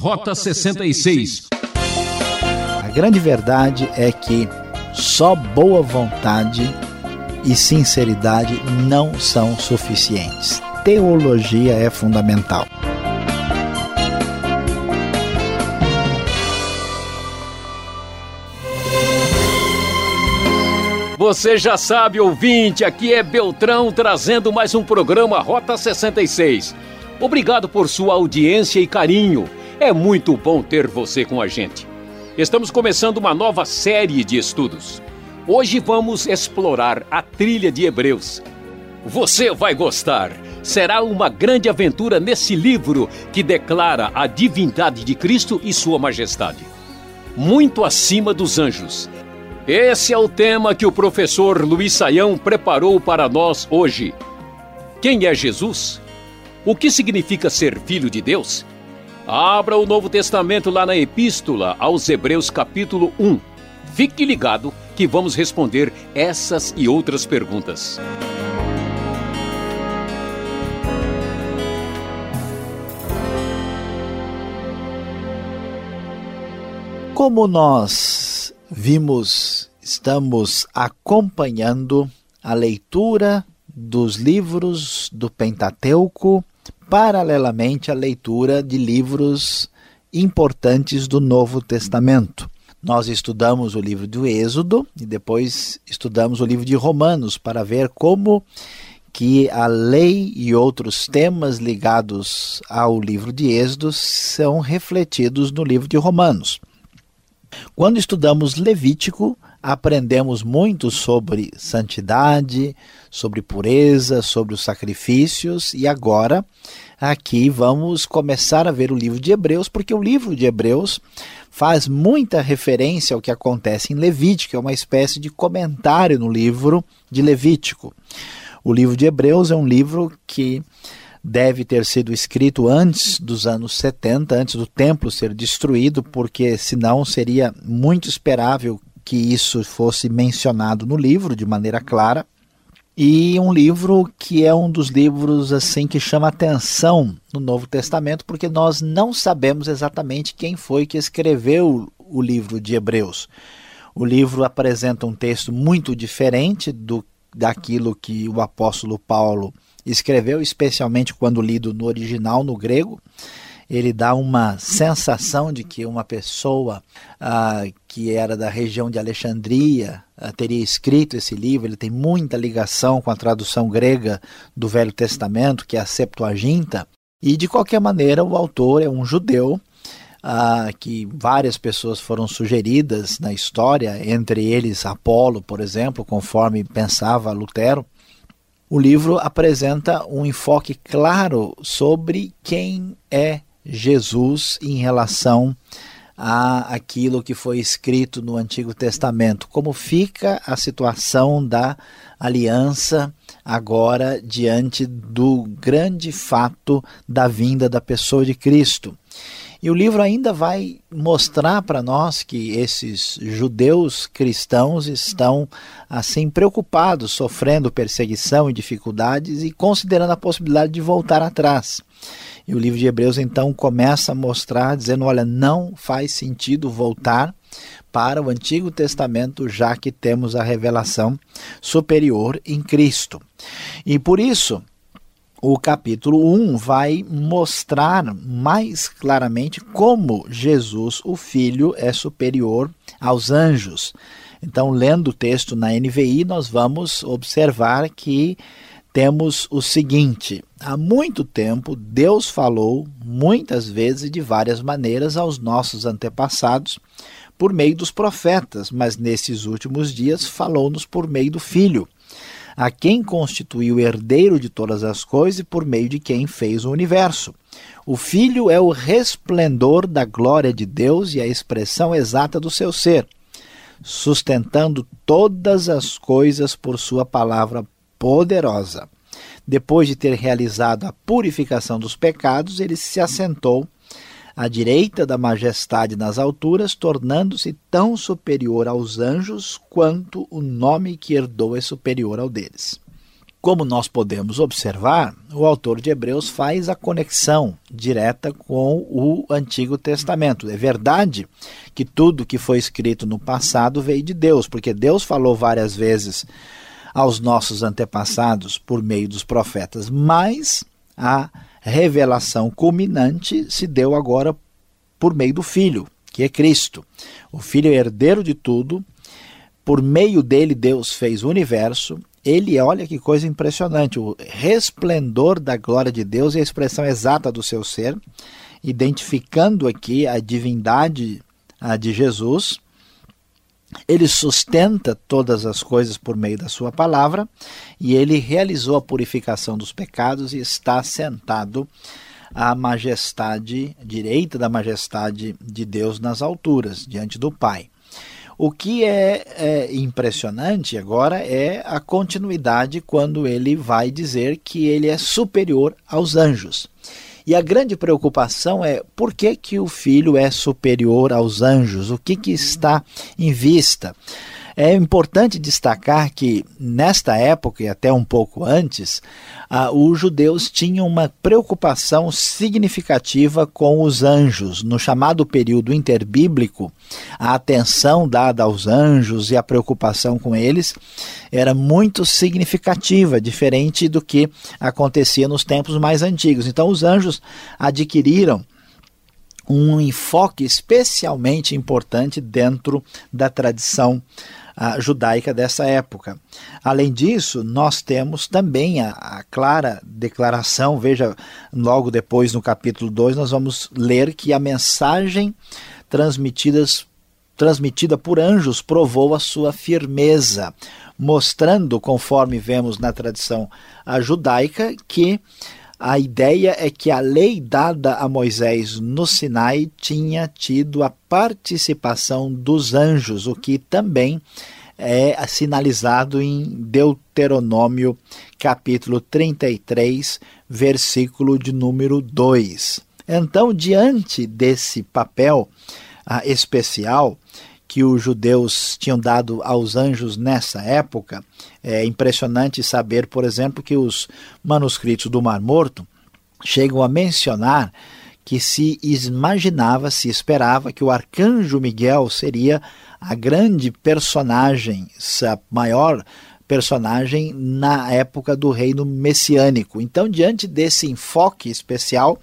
Rota 66. A grande verdade é que só boa vontade e sinceridade não são suficientes. Teologia é fundamental. Você já sabe, ouvinte, aqui é Beltrão trazendo mais um programa Rota 66. Obrigado por sua audiência e carinho. É muito bom ter você com a gente. Estamos começando uma nova série de estudos. Hoje vamos explorar a trilha de Hebreus. Você vai gostar. Será uma grande aventura nesse livro que declara a divindade de Cristo e Sua Majestade. Muito acima dos anjos. Esse é o tema que o professor Luiz Saião preparou para nós hoje. Quem é Jesus? O que significa ser filho de Deus? Abra o Novo Testamento lá na Epístola aos Hebreus, capítulo 1. Fique ligado que vamos responder essas e outras perguntas. Como nós vimos, estamos acompanhando a leitura dos livros do Pentateuco paralelamente à leitura de livros importantes do Novo Testamento. Nós estudamos o livro do Êxodo e depois estudamos o livro de Romanos para ver como que a lei e outros temas ligados ao livro de Êxodo são refletidos no livro de Romanos. Quando estudamos Levítico, aprendemos muito sobre santidade, sobre pureza, sobre os sacrifícios e agora aqui vamos começar a ver o livro de Hebreus, porque o livro de Hebreus faz muita referência ao que acontece em Levítico, é uma espécie de comentário no livro de Levítico. O livro de Hebreus é um livro que deve ter sido escrito antes dos anos 70, antes do templo ser destruído, porque senão seria muito esperável que isso fosse mencionado no livro de maneira clara. E um livro que é um dos livros assim que chama atenção no Novo Testamento, porque nós não sabemos exatamente quem foi que escreveu o livro de Hebreus. O livro apresenta um texto muito diferente do daquilo que o apóstolo Paulo escreveu, especialmente quando lido no original no grego ele dá uma sensação de que uma pessoa ah, que era da região de Alexandria ah, teria escrito esse livro. Ele tem muita ligação com a tradução grega do Velho Testamento, que é a Septuaginta. E de qualquer maneira, o autor é um judeu ah, que várias pessoas foram sugeridas na história, entre eles Apolo, por exemplo, conforme pensava Lutero. O livro apresenta um enfoque claro sobre quem é Jesus em relação a aquilo que foi escrito no Antigo Testamento. Como fica a situação da aliança agora diante do grande fato da vinda da pessoa de Cristo? E o livro ainda vai mostrar para nós que esses judeus cristãos estão assim preocupados, sofrendo perseguição e dificuldades e considerando a possibilidade de voltar atrás. E o livro de Hebreus então começa a mostrar, dizendo: olha, não faz sentido voltar para o Antigo Testamento, já que temos a revelação superior em Cristo. E por isso, o capítulo 1 vai mostrar mais claramente como Jesus, o Filho, é superior aos anjos. Então, lendo o texto na NVI, nós vamos observar que temos o seguinte: há muito tempo Deus falou muitas vezes e de várias maneiras aos nossos antepassados por meio dos profetas, mas nesses últimos dias falou-nos por meio do Filho, a quem constituiu o herdeiro de todas as coisas e por meio de quem fez o universo. O Filho é o resplendor da glória de Deus e a expressão exata do seu ser, sustentando todas as coisas por sua palavra poderosa. Depois de ter realizado a purificação dos pecados, ele se assentou à direita da majestade nas alturas, tornando-se tão superior aos anjos quanto o nome que herdou é superior ao deles. Como nós podemos observar, o autor de Hebreus faz a conexão direta com o Antigo Testamento. É verdade que tudo que foi escrito no passado veio de Deus, porque Deus falou várias vezes aos nossos antepassados por meio dos profetas, mas a revelação culminante se deu agora por meio do Filho, que é Cristo. O Filho é herdeiro de tudo, por meio dele Deus fez o universo ele, olha que coisa impressionante, o resplendor da glória de Deus é a expressão exata do seu ser, identificando aqui a divindade de Jesus. Ele sustenta todas as coisas por meio da sua palavra e ele realizou a purificação dos pecados e está sentado à majestade direita da majestade de Deus nas alturas, diante do Pai. O que é, é, impressionante agora é a continuidade quando ele vai dizer que ele é superior aos anjos. E a grande preocupação é por que, que o filho é superior aos anjos? O que, que está em vista? É importante destacar que, nesta época e até um pouco antes, ah, os judeus tinham uma preocupação significativa com os anjos. No chamado período interbíblico, a atenção dada aos anjos e a preocupação com eles era muito significativa, diferente do que acontecia nos tempos mais antigos. Então, os anjos adquiriram um enfoque especialmente importante dentro da tradição judaica dessa época. Além disso, nós temos também a, a, clara declaração, veja, logo depois no capítulo 2, nós vamos ler que a mensagem transmitidas, transmitida por anjos provou a sua firmeza, mostrando, conforme vemos na tradição judaica, que a ideia é que a lei dada a Moisés no Sinai tinha tido a participação dos anjos, o que também é sinalizado em Deuteronômio capítulo 33, versículo de número 2. Então, diante desse papel ah, especial, que os judeus tinham dado aos anjos nessa época. É impressionante saber, por exemplo, que os manuscritos do Mar Morto chegam a mencionar que se imaginava, se esperava que o arcanjo Miguel seria a grande personagem, a maior personagem na época do reino messiânico. Então, diante desse enfoque especial,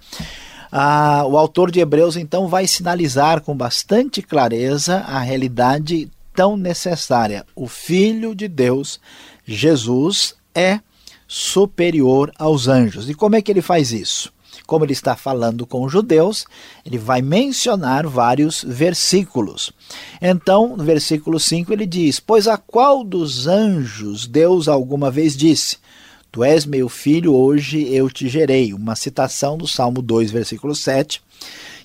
ah, o autor de Hebreus então vai sinalizar com bastante clareza a realidade tão necessária. O Filho de Deus, Jesus, é superior aos anjos. E como é que ele faz isso? Como ele está falando com os judeus, ele vai mencionar vários versículos. Então, no versículo 5 ele diz: Pois a qual dos anjos Deus alguma vez disse: Tu és meu filho, hoje eu te gerei. Uma citação do Salmo 2, versículo 7,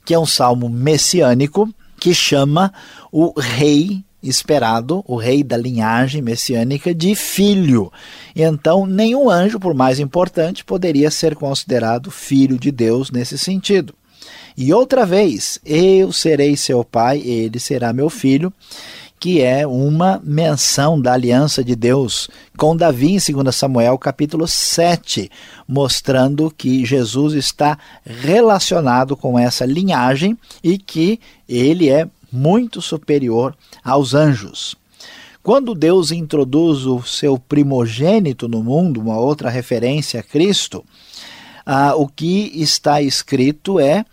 que é um salmo messiânico que chama o rei esperado, o rei da linhagem messiânica, de filho. Então, nenhum anjo, por mais importante, poderia ser considerado filho de Deus nesse sentido. E outra vez, eu serei seu pai, ele será meu filho que é uma menção da aliança de Deus com Davi em 2 Samuel capítulo 7, mostrando que Jesus está relacionado com essa linhagem e que ele é muito superior aos anjos. Quando Deus introduz o seu primogênito no mundo, uma outra referência a Cristo, ah, o que está escrito é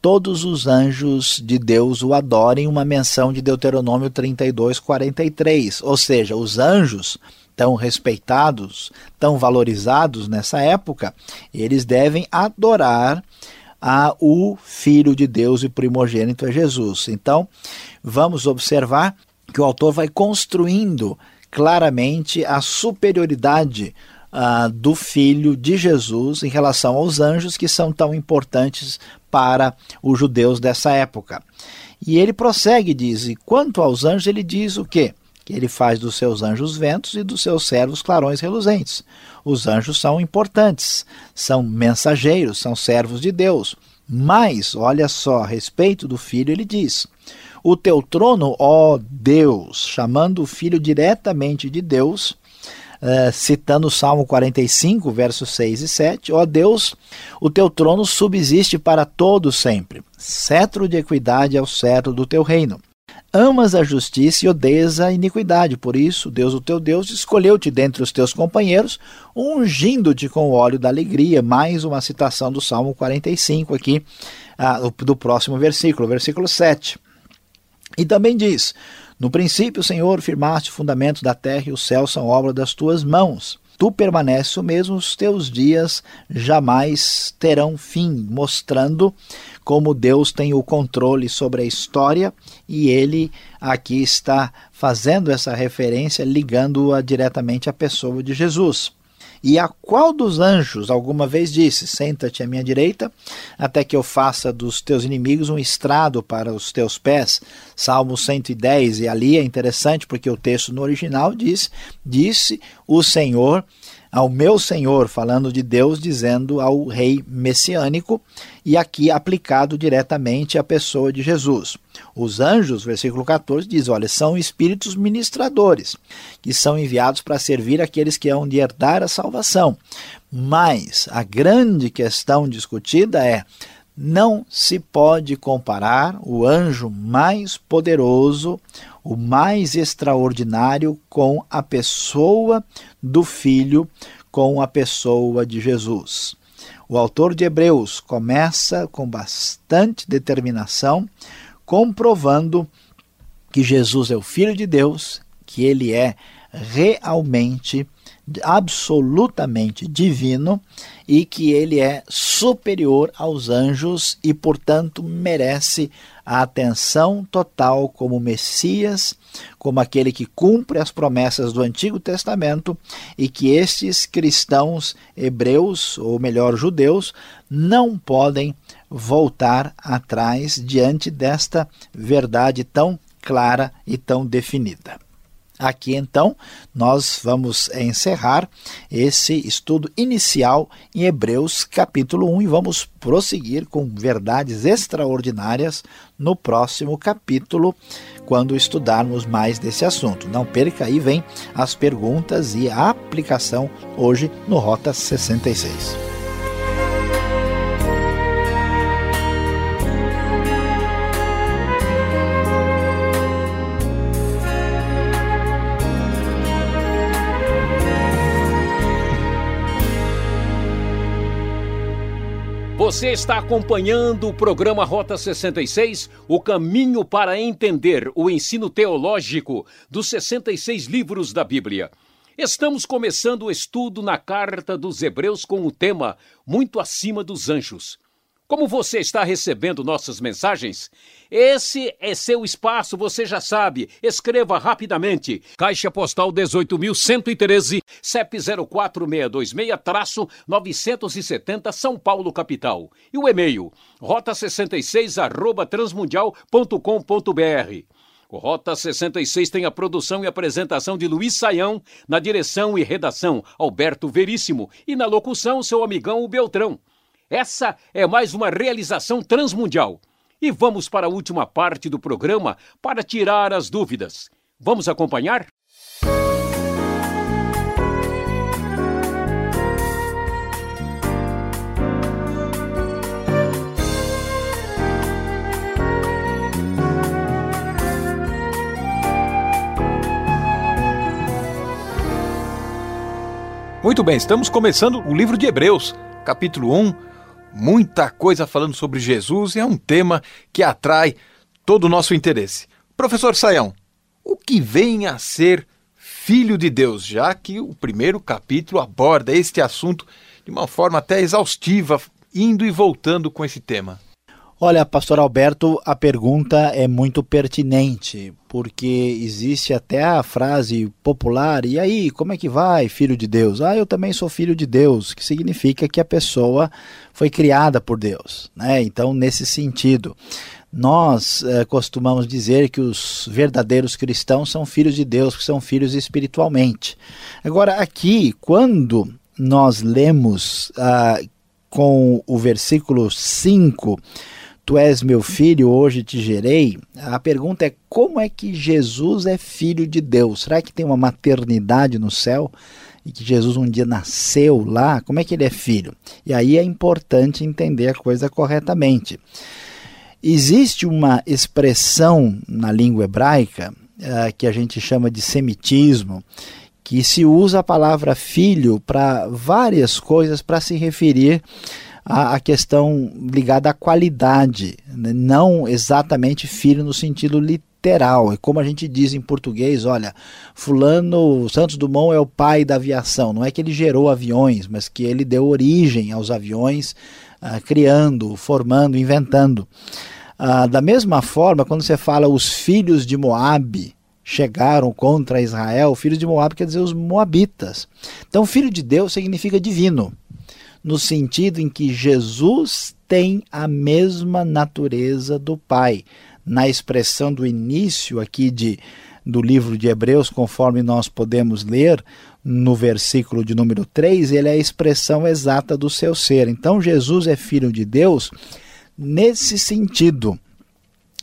todos os anjos de Deus o adorem, uma menção de Deuteronômio 32, 43. Ou seja, os anjos tão respeitados, tão valorizados nessa época, eles devem adorar a o Filho de Deus e primogênito é Jesus. Então, vamos observar que o autor vai construindo claramente a superioridade uh, do Filho de Jesus em relação aos anjos que são tão importantes para os judeus dessa época. E ele prossegue, diz: e quanto aos anjos, ele diz o quê? Que ele faz dos seus anjos ventos e dos seus servos clarões reluzentes. Os anjos são importantes, são mensageiros, são servos de Deus. Mas, olha só, a respeito do filho, ele diz: O teu trono, ó Deus, chamando o filho diretamente de Deus, uh, citando o Salmo 45, versos 6 e 7. Ó Deus, o teu trono subsiste para todo sempre. Cetro de equidade é o cetro do teu reino. Amas a justiça e odeias a iniquidade. Por isso, Deus, o teu Deus, escolheu-te dentre os teus companheiros, ungindo-te com o óleo da alegria. Mais uma citação do Salmo 45 aqui, ah, do próximo versículo, versículo 7. E também diz: No princípio, Senhor, firmaste o fundamento da terra e os céus são obra das tuas mãos. Tu permaneces o mesmo, os teus dias jamais terão fim, mostrando como Deus tem o controle sobre a história e ele aqui está fazendo essa referência, ligando-a diretamente à pessoa de Jesus. E a qual dos anjos alguma vez disse: Senta-te à minha direita, até que eu faça dos teus inimigos um estrado para os teus pés? Salmo 110. E ali é interessante porque o texto no original diz: Disse o Senhor ao meu Senhor, falando de Deus, dizendo ao rei messiânico, e aqui aplicado diretamente à pessoa de Jesus. Os anjos, versículo 14, diz: olha, são espíritos ministradores, que são enviados para servir aqueles que hão de herdar a salvação. Mas a grande questão discutida é: não se pode comparar o anjo mais poderoso, o mais extraordinário com a pessoa do Filho, com a pessoa de Jesus. O autor de Hebreus começa com bastante determinação, comprovando que Jesus é o Filho de Deus, que ele é realmente absolutamente divino e que ele é superior aos anjos e, portanto, merece a atenção total como Messias, como aquele que cumpre as promessas do Antigo Testamento e que estes cristãos hebreus, ou melhor, judeus, não podem voltar atrás diante desta verdade tão clara e tão definida. Aqui então nós vamos encerrar esse estudo inicial em Hebreus capítulo 1 e vamos prosseguir com verdades extraordinárias no próximo capítulo, quando estudarmos mais desse assunto. Não perca aí, vem as perguntas e a aplicação hoje no Rota 66. Você está acompanhando o programa Rota 66, o caminho para entender o ensino teológico dos 66 livros da Bíblia. Estamos começando o estudo na carta dos Hebreus com o tema Muito acima dos anjos. Como você está recebendo nossas mensagens? Esse é seu espaço, você já sabe. Escreva rapidamente. Caixa Postal 18.113, CEP 04626-970 São Paulo, capital. E o e-mail, rota66 arroba transmundial.com.br. Rota 66 tem a produção e apresentação de Luiz Saião, na direção e redação Alberto Veríssimo e na locução seu amigão o Beltrão. Essa é mais uma realização transmundial. E vamos para a última parte do programa para tirar as dúvidas. Vamos acompanhar? Muito bem, estamos começando o livro de Hebreus, capítulo 1 muita coisa falando sobre Jesus e é um tema que atrai todo o nosso interesse. Professor Saião, o que vem a ser filho de Deus, já que o primeiro capítulo aborda este assunto de uma forma até exaustiva, indo e voltando com esse tema? Olha, pastor Alberto, a pergunta é muito pertinente, porque existe até a frase popular: e aí, como é que vai, filho de Deus? Ah, eu também sou filho de Deus, que significa que a pessoa foi criada por Deus. Né? Então, nesse sentido, nós eh, costumamos dizer que os verdadeiros cristãos são filhos de Deus, que são filhos espiritualmente. Agora, aqui, quando nós lemos ah, com o versículo 5 Tu és meu filho, hoje te gerei. A pergunta é como é que Jesus é filho de Deus? Será que tem uma maternidade no céu? e que Jesus um dia nasceu lá, como é que ele é filho? E aí é importante entender a coisa corretamente. Existe uma expressão na língua hebraica uh, que a gente chama de semitismo, que se usa a palavra filho para várias coisas para se referir à, à, questão ligada à qualidade, né? não exatamente filho no sentido literal. E como a gente diz em português, olha, fulano Santos Dumont é o pai da aviação. Não é que ele gerou aviões, mas que ele deu origem aos aviões, uh, criando, formando, inventando. Uh, da mesma forma, quando você fala os filhos de Moabe chegaram contra Israel, filhos de Moabe quer dizer os moabitas. Então, filho de Deus significa divino, no sentido em que Jesus tem a mesma natureza do Pai na expressão do início aqui de, do livro de Hebreus, conforme nós podemos ler no versículo de número 3, ele é a expressão exata do seu ser. Então Jesus é filho de Deus nesse sentido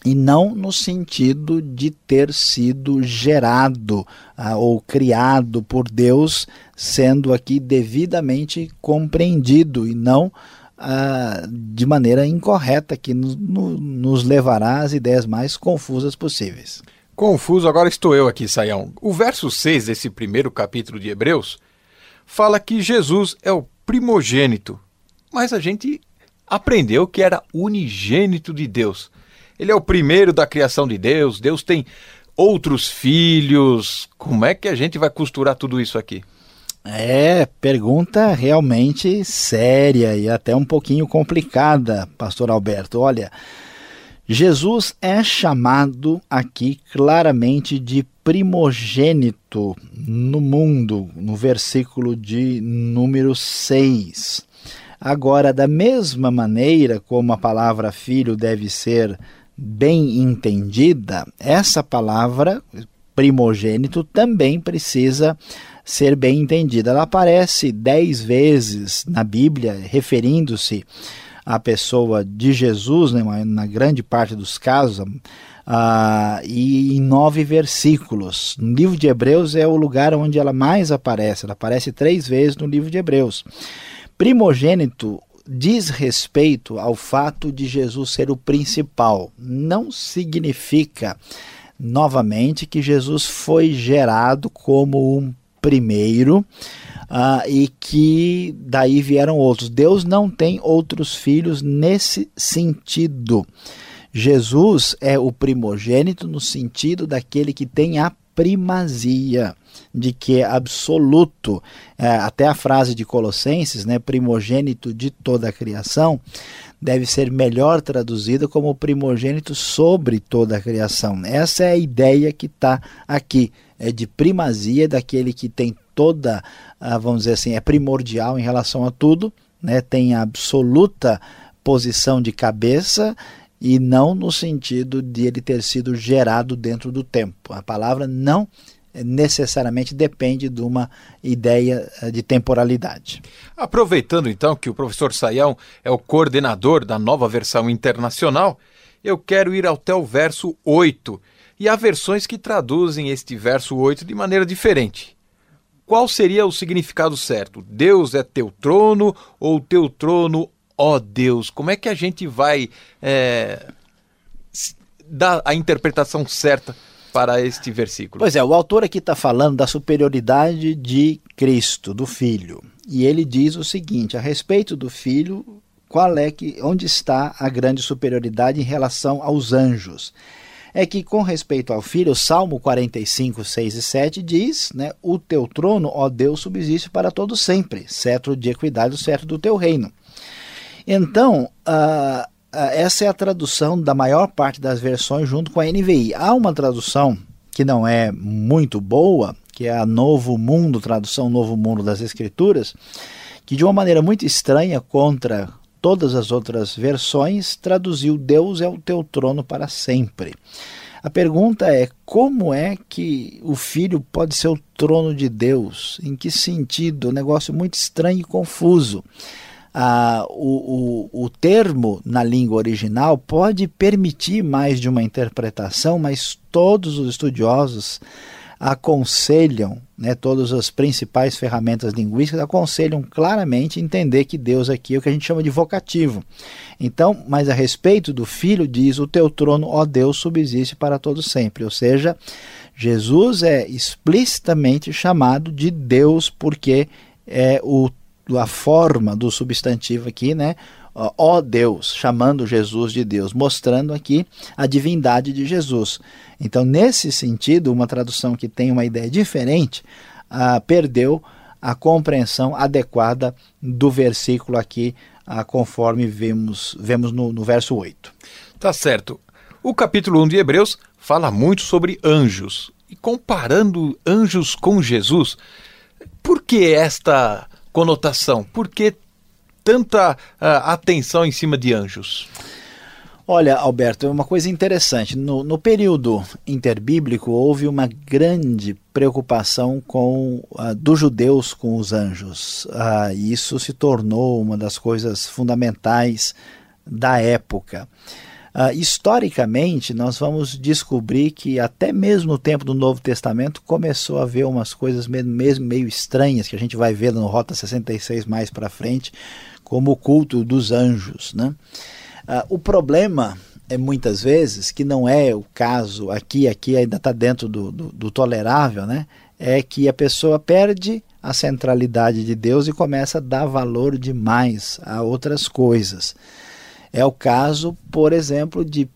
e não no sentido de ter sido gerado ah, ou criado por Deus, sendo aqui devidamente compreendido e não ah, de maneira incorreta, que nos, no, nos levará às ideias mais confusas possíveis. Confuso, agora estou eu aqui, Saião. O verso 6 desse primeiro capítulo de Hebreus fala que Jesus é o primogênito, mas a gente aprendeu que era unigênito de Deus. Ele é o primeiro da criação de Deus, Deus tem outros filhos. Como é que a gente vai costurar tudo isso aqui? É, pergunta realmente séria e até um pouquinho complicada, pastor Alberto. Olha, Jesus é chamado aqui claramente de primogênito no mundo, no versículo de número 6. Agora, da mesma maneira como a palavra filho deve ser bem entendida, essa palavra primogênito também precisa ser bem entendida. Ela aparece dez vezes na Bíblia, referindo-se à pessoa de Jesus, né, na grande parte dos casos, uh, e em nove versículos. No livro de Hebreus é o lugar onde ela mais aparece, ela aparece três vezes no livro de Hebreus. Primogênito diz respeito ao fato de Jesus ser o principal, não significa novamente que Jesus foi gerado como um primeiro uh, e que daí vieram outros. Deus não tem outros filhos nesse sentido. Jesus é o primogênito no sentido daquele que tem a primazia, de que é absoluto. É, até a frase de Colossenses, né, primogênito de toda a criação, deve ser melhor traduzida como primogênito sobre toda a criação. Essa é a ideia que está aqui é de primazia daquele que tem toda, ah, vamos dizer assim, é primordial em relação a tudo, né? tem absoluta posição de cabeça e não no sentido de ele ter sido gerado dentro do tempo. A palavra não necessariamente depende de uma ideia ah, de temporalidade. Aproveitando então que o professor Saião é o coordenador da nova versão internacional, eu quero ir até o verso 8 e há versões que traduzem este verso 8 de maneira diferente. Qual seria o significado certo? Deus é teu trono ou teu trono, ó Deus? Como é que a gente vai é, dar a interpretação certa para este versículo? Pois é, o autor aqui está falando da superioridade de Cristo, do Filho. E ele diz o seguinte: a respeito do Filho, qual é que, onde está a grande superioridade em relação aos anjos? é que, com respeito ao filho, o Salmo 45, 6 e 7 diz: né, O teu trono, ó Deus, subsiste para todo sempre, cetro de equidade, o cetro do teu reino. Então, uh, essa é a tradução da maior parte das versões junto com a NVI. Há uma tradução que não é muito boa, que é a Novo Mundo, tradução Novo Mundo das Escrituras, que de uma maneira muito estranha contra todas as outras versões, traduziu Deus é o teu trono para sempre. A pergunta é: como é que o filho pode ser o trono de Deus? Em que sentido? Um negócio muito estranho e confuso. Ah, o, o, o termo na língua original pode permitir mais de uma interpretação, mas todos os estudiosos aconselham, né, todas as principais ferramentas linguísticas aconselham claramente entender que Deus aqui é o que a gente chama de vocativo. Então, mas a respeito do Filho diz: "O teu trono, ó Deus, subsiste para todo sempre". Ou seja, Jesus é explicitamente chamado de Deus porque é o a forma do substantivo aqui, né? ó Deus, chamando Jesus de Deus, mostrando aqui a divindade de Jesus. Então, nesse sentido, uma tradução que tem uma ideia diferente ah, perdeu a compreensão adequada do versículo aqui, ah, conforme vemos, vemos no, no verso 8. Tá certo. O capítulo 1 de Hebreus fala muito sobre anjos. E comparando anjos com Jesus, por que esta conotação? Por que tanta uh, atenção em cima de anjos? Olha, Alberto, é uma coisa interessante. No, no período interbíblico houve uma grande preocupação com uh, dos judeus com os anjos. Uh, isso se tornou uma das coisas fundamentais da época. Uh, historicamente, nós vamos descobrir que até mesmo no tempo do Novo Testamento começou a haver umas coisas mesmo meio estranhas que a gente vai ver no Rota 66 mais para frente, como o culto dos anjos. Né? Ah, o problema é muitas vezes, que não é o caso aqui, aqui ainda está dentro do, do, do, tolerável, né? é que a pessoa perde a centralidade de Deus e começa a dar valor demais a outras coisas. É o caso, por exemplo, de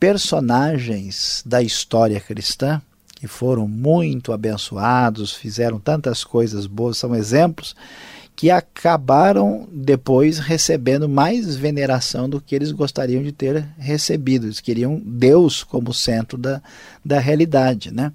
personagens da história cristã que foram muito abençoados, fizeram tantas coisas boas, são exemplos que acabaram depois recebendo mais veneração do que eles gostariam de ter recebido. Eles queriam Deus como centro da, da realidade. Né?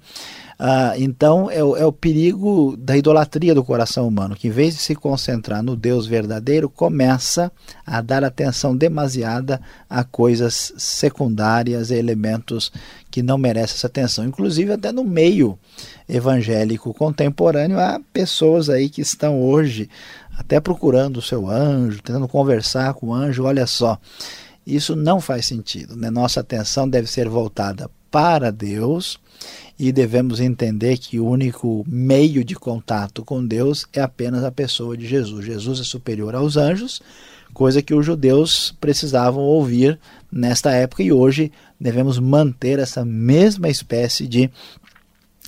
Ah, então é o, é o perigo da idolatria do coração humano, que em vez de se concentrar no Deus verdadeiro, começa a dar atenção demasiada a coisas secundárias, a elementos que não merecem essa atenção. Inclusive até no meio evangélico contemporâneo há pessoas aí que estão hoje até procurando o seu anjo, tentando conversar com o anjo. Olha só, isso não faz sentido. Né? Nossa atenção deve ser voltada para Deus e devemos entender que o único meio de contato com Deus é apenas a pessoa de Jesus. Jesus é superior aos anjos, coisa que os judeus precisavam ouvir nesta época e hoje devemos manter essa mesma espécie de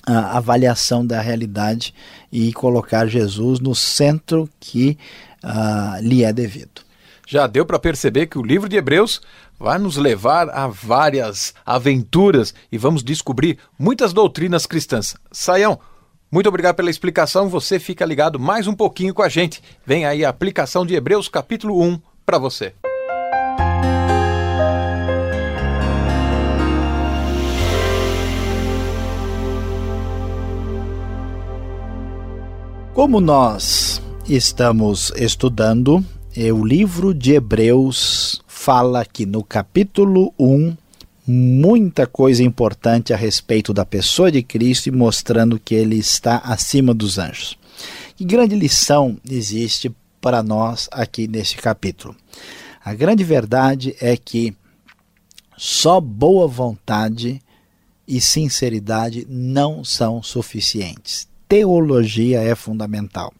uh, avaliação da realidade e colocar Jesus no centro que uh, lhe é devido. Já deu para perceber que o livro de Hebreus vai nos levar a várias aventuras e vamos descobrir muitas doutrinas cristãs. Saião, muito obrigado pela explicação. Você fica ligado mais um pouquinho com a gente. Vem aí a aplicação de Hebreus capítulo 1 para você. Como nós estamos estudando o livro de Hebreus fala aqui no capítulo 1 muita coisa importante a respeito da pessoa de Cristo e mostrando que ele está acima dos anjos. Que grande lição existe para nós aqui neste capítulo? A grande verdade é que só boa vontade e sinceridade não são suficientes. Teologia é fundamental.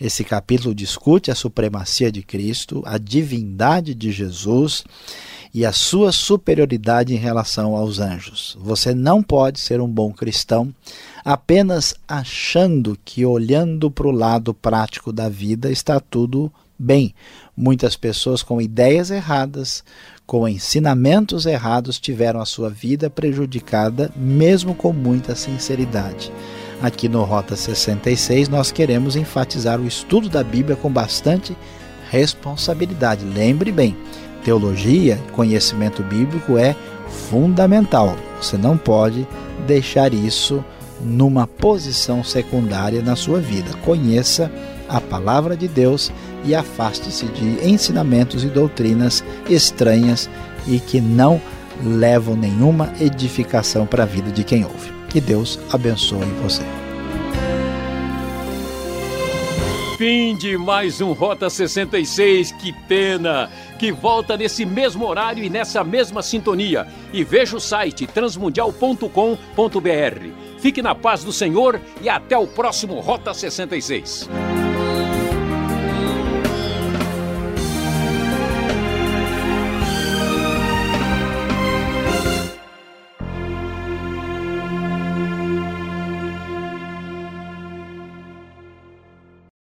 Esse capítulo discute a supremacia de Cristo, a divindade de Jesus e a sua superioridade em relação aos anjos. Você não pode ser um bom cristão apenas achando que olhando para o lado prático da vida está tudo bem. Muitas pessoas com ideias erradas, com ensinamentos errados, tiveram a sua vida prejudicada, mesmo com muita sinceridade. Aqui no Rota 66, nós queremos enfatizar o estudo da Bíblia com bastante responsabilidade. Lembre bem, teologia, conhecimento bíblico é fundamental. Você não pode deixar isso numa posição secundária na sua vida. Conheça a palavra de Deus e afaste-se de ensinamentos e doutrinas estranhas e que não levam nenhuma edificação para a vida de quem ouve. Que Deus abençoe você. Fim de mais um Rota 66, que pena! Que volta nesse mesmo horário e nessa mesma sintonia. E veja o site transmundial.com.br. Fique na paz do Senhor e até o próximo Rota 66.